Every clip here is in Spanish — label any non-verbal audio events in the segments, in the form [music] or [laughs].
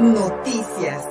Noticias.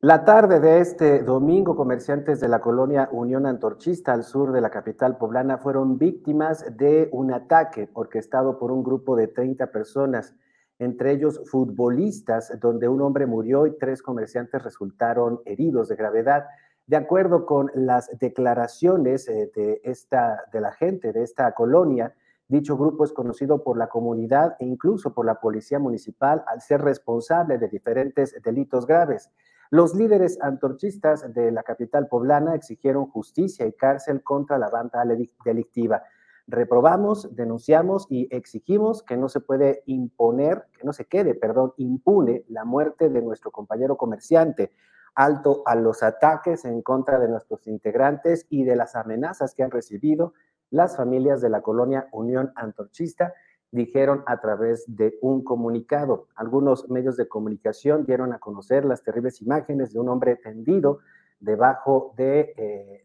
La tarde de este domingo, comerciantes de la colonia Unión Antorchista al sur de la capital poblana fueron víctimas de un ataque orquestado por un grupo de 30 personas, entre ellos futbolistas, donde un hombre murió y tres comerciantes resultaron heridos de gravedad. De acuerdo con las declaraciones eh, de, esta, de la gente de esta colonia, dicho grupo es conocido por la comunidad e incluso por la policía municipal al ser responsable de diferentes delitos graves. Los líderes antorchistas de la capital poblana exigieron justicia y cárcel contra la banda delictiva. Reprobamos, denunciamos y exigimos que no se puede imponer, que no se quede, perdón, impune la muerte de nuestro compañero comerciante, alto a los ataques en contra de nuestros integrantes y de las amenazas que han recibido las familias de la colonia Unión Antorchista dijeron a través de un comunicado. Algunos medios de comunicación dieron a conocer las terribles imágenes de un hombre tendido debajo de, eh,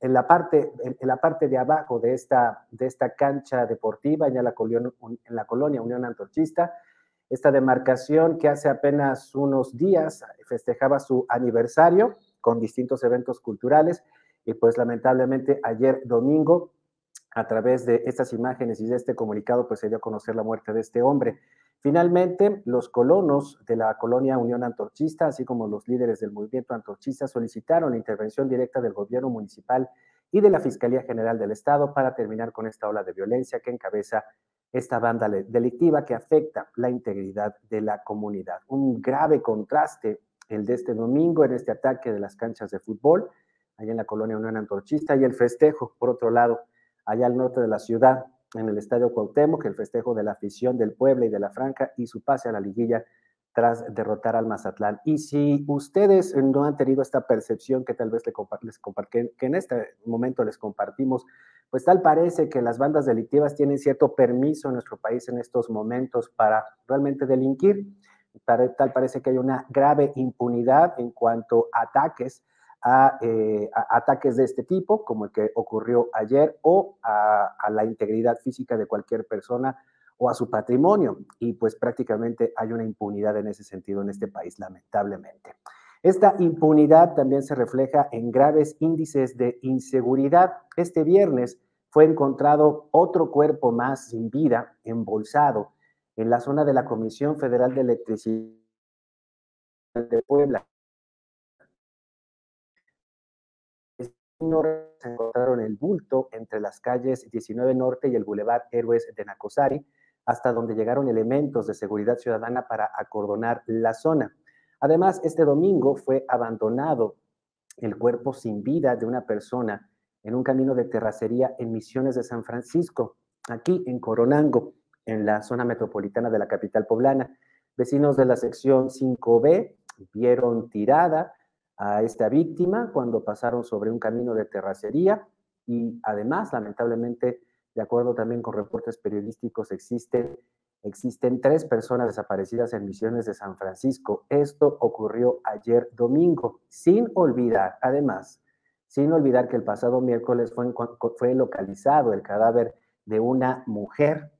en, la parte, en, la parte de abajo de esta, de esta cancha deportiva en la, colonia, en la colonia Unión Antorchista. Esta demarcación que hace apenas unos días festejaba su aniversario con distintos eventos culturales y pues lamentablemente ayer domingo a través de estas imágenes y de este comunicado, pues se dio a conocer la muerte de este hombre. Finalmente, los colonos de la colonia Unión Antorchista, así como los líderes del movimiento antorchista, solicitaron la intervención directa del gobierno municipal y de la Fiscalía General del Estado para terminar con esta ola de violencia que encabeza esta banda delictiva que afecta la integridad de la comunidad. Un grave contraste el de este domingo en este ataque de las canchas de fútbol, allá en la colonia Unión Antorchista, y el festejo, por otro lado, allá al norte de la ciudad, en el Estadio Cuauhtémoc, el festejo de la afición del Puebla y de la Franca y su pase a la liguilla tras derrotar al Mazatlán. Y si ustedes no han tenido esta percepción que tal vez les compartí, que en este momento les compartimos, pues tal parece que las bandas delictivas tienen cierto permiso en nuestro país en estos momentos para realmente delinquir. Tal parece que hay una grave impunidad en cuanto a ataques eh, a, ataques de este tipo, como el que ocurrió ayer, o a, a, la integridad física de cualquier persona o a su patrimonio. Y pues prácticamente hay una impunidad en ese sentido en este país, lamentablemente. Esta impunidad también se refleja en graves índices de inseguridad. Este viernes fue encontrado otro cuerpo más sin vida, embolsado, en la zona de la Comisión Federal de Electricidad de Puebla, se encontraron el bulto entre las calles 19 Norte y el Boulevard Héroes de Nacosari, hasta donde llegaron elementos de seguridad ciudadana para acordonar la zona. Además, este domingo fue abandonado el cuerpo sin vida de una persona en un camino de terracería en Misiones de San Francisco, aquí en Coronango, en la zona metropolitana de la capital poblana. Vecinos de la sección 5B vieron tirada a esta víctima cuando pasaron sobre un camino de terracería y además, lamentablemente, de acuerdo también con reportes periodísticos, existen, existen tres personas desaparecidas en Misiones de San Francisco. Esto ocurrió ayer domingo, sin olvidar, además, sin olvidar que el pasado miércoles fue, fue localizado el cadáver de una mujer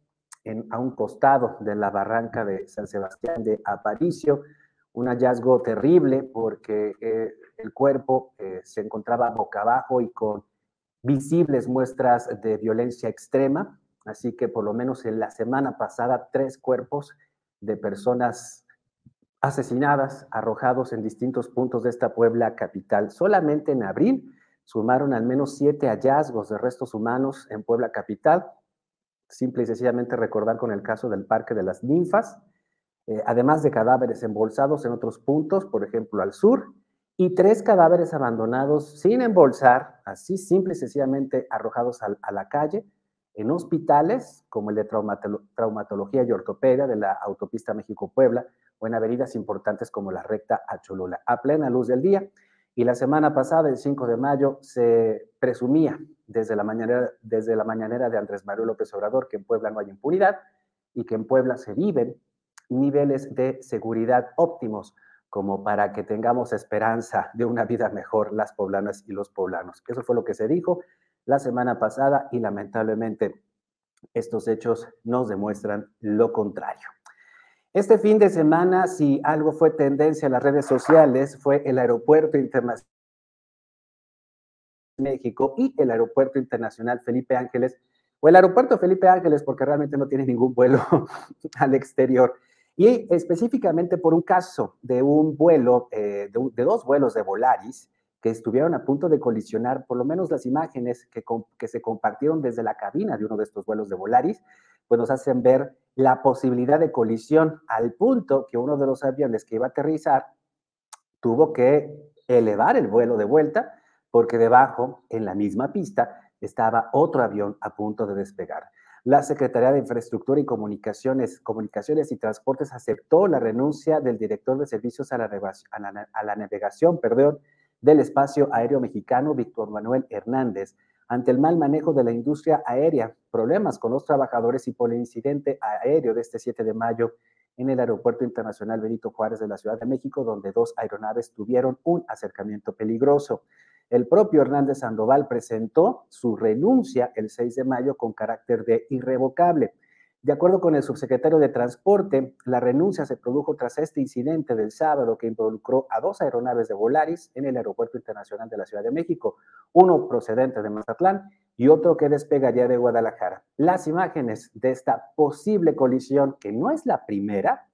en, a un costado de la barranca de San Sebastián de Aparicio, un hallazgo terrible porque eh, el cuerpo eh, se encontraba boca abajo y con visibles muestras de violencia extrema. Así que por lo menos en la semana pasada, tres cuerpos de personas asesinadas, arrojados en distintos puntos de esta Puebla capital. Solamente en abril sumaron al menos siete hallazgos de restos humanos en Puebla capital. Simple y sencillamente recordar con el caso del Parque de las Ninfas, eh, además de cadáveres embolsados en otros puntos, por ejemplo al sur, y tres cadáveres abandonados sin embolsar, así simple y sencillamente arrojados a, la calle, en hospitales como el de traumatología y ortopedia de la autopista México-Puebla o en avenidas importantes como la recta a Cholula, a plena luz del día. Y la semana pasada, el 5 de mayo, se presumía desde la mañanera, desde la mañanera de Andrés Manuel López Obrador que en Puebla no hay impunidad y que en Puebla se viven niveles de seguridad óptimos como para que tengamos esperanza de una vida mejor las poblanas y los poblanos. Eso fue lo que se dijo la semana pasada y lamentablemente estos hechos nos demuestran lo contrario. Este fin de semana, si algo fue tendencia en las redes sociales, fue el Aeropuerto Internacional México y el Aeropuerto Internacional Felipe Ángeles, o el Aeropuerto Felipe Ángeles, porque realmente no tiene ningún vuelo [laughs] al exterior. Y específicamente por un caso de un vuelo, eh, de, dos vuelos de Volaris, que estuvieron a punto de colisionar, por lo menos las imágenes que, que se compartieron desde la cabina de uno de estos vuelos de Volaris, pues nos hacen ver la posibilidad de colisión al punto que uno de los aviones que iba a aterrizar tuvo que elevar el vuelo de vuelta porque debajo, en la misma pista, estaba otro avión a punto de despegar. La Secretaría de Infraestructura y Comunicaciones, Comunicaciones y Transportes aceptó la renuncia del director de servicios a la, navegación perdón, del espacio aéreo mexicano, Víctor Manuel Hernández, ante el mal manejo de la industria aérea, problemas con los trabajadores y por el incidente aéreo de este 7 de mayo en el Aeropuerto Internacional Benito Juárez de la Ciudad de México, donde dos aeronaves tuvieron un acercamiento peligroso. El propio Hernández Sandoval presentó su renuncia el 6 de mayo con carácter de irrevocable. De acuerdo con el subsecretario de Transporte, la renuncia se produjo tras este incidente del sábado que involucró a dos aeronaves de Volaris en el Aeropuerto Internacional de la Ciudad de México, uno procedente de Mazatlán y otro que despegaría de Guadalajara. Las imágenes de esta posible colisión, que no es la primera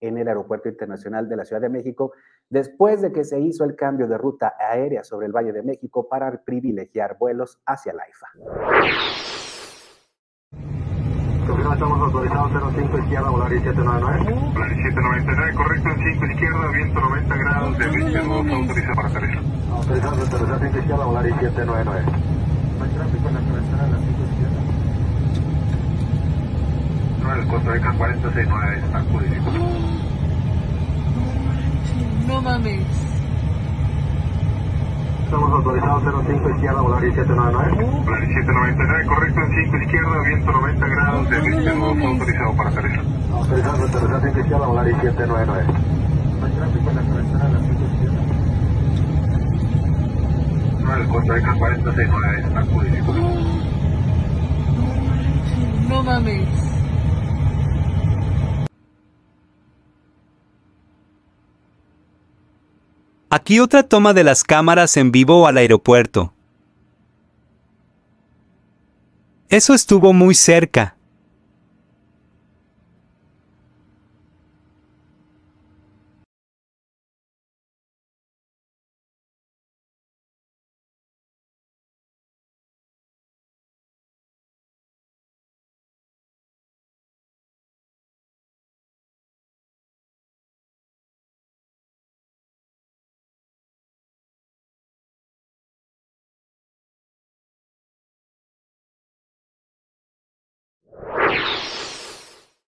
en el Aeropuerto Internacional de la Ciudad de México, después de que se hizo el cambio de ruta aérea sobre el Valle de México para privilegiar vuelos hacia la IFA estamos autorizados 05 izquierda, volar 799. Volar 799, correcto, en 5 izquierda, viento 90 grados, de 22, autoriza para aterrizar. Autorizado para aterrizar 5 izquierda, volar 799. No hay tráfico en la carretera de la 5 izquierda. No, el Costa Rica 469 está purificado. No mames. Estamos autorizados 05 izquierda, volar 799. Volar 799, correcto, en 5 izquierda, viento 90 grados, de 22, autorizado para aterrizar. Autorizado para aterrizar 5 izquierda, volar 799. No hay tráfico en la carretera de la 5 izquierda. No, el Costa Rica 469 está purificado. No mames. Aquí otra toma de las cámaras en vivo al aeropuerto. Eso estuvo muy cerca.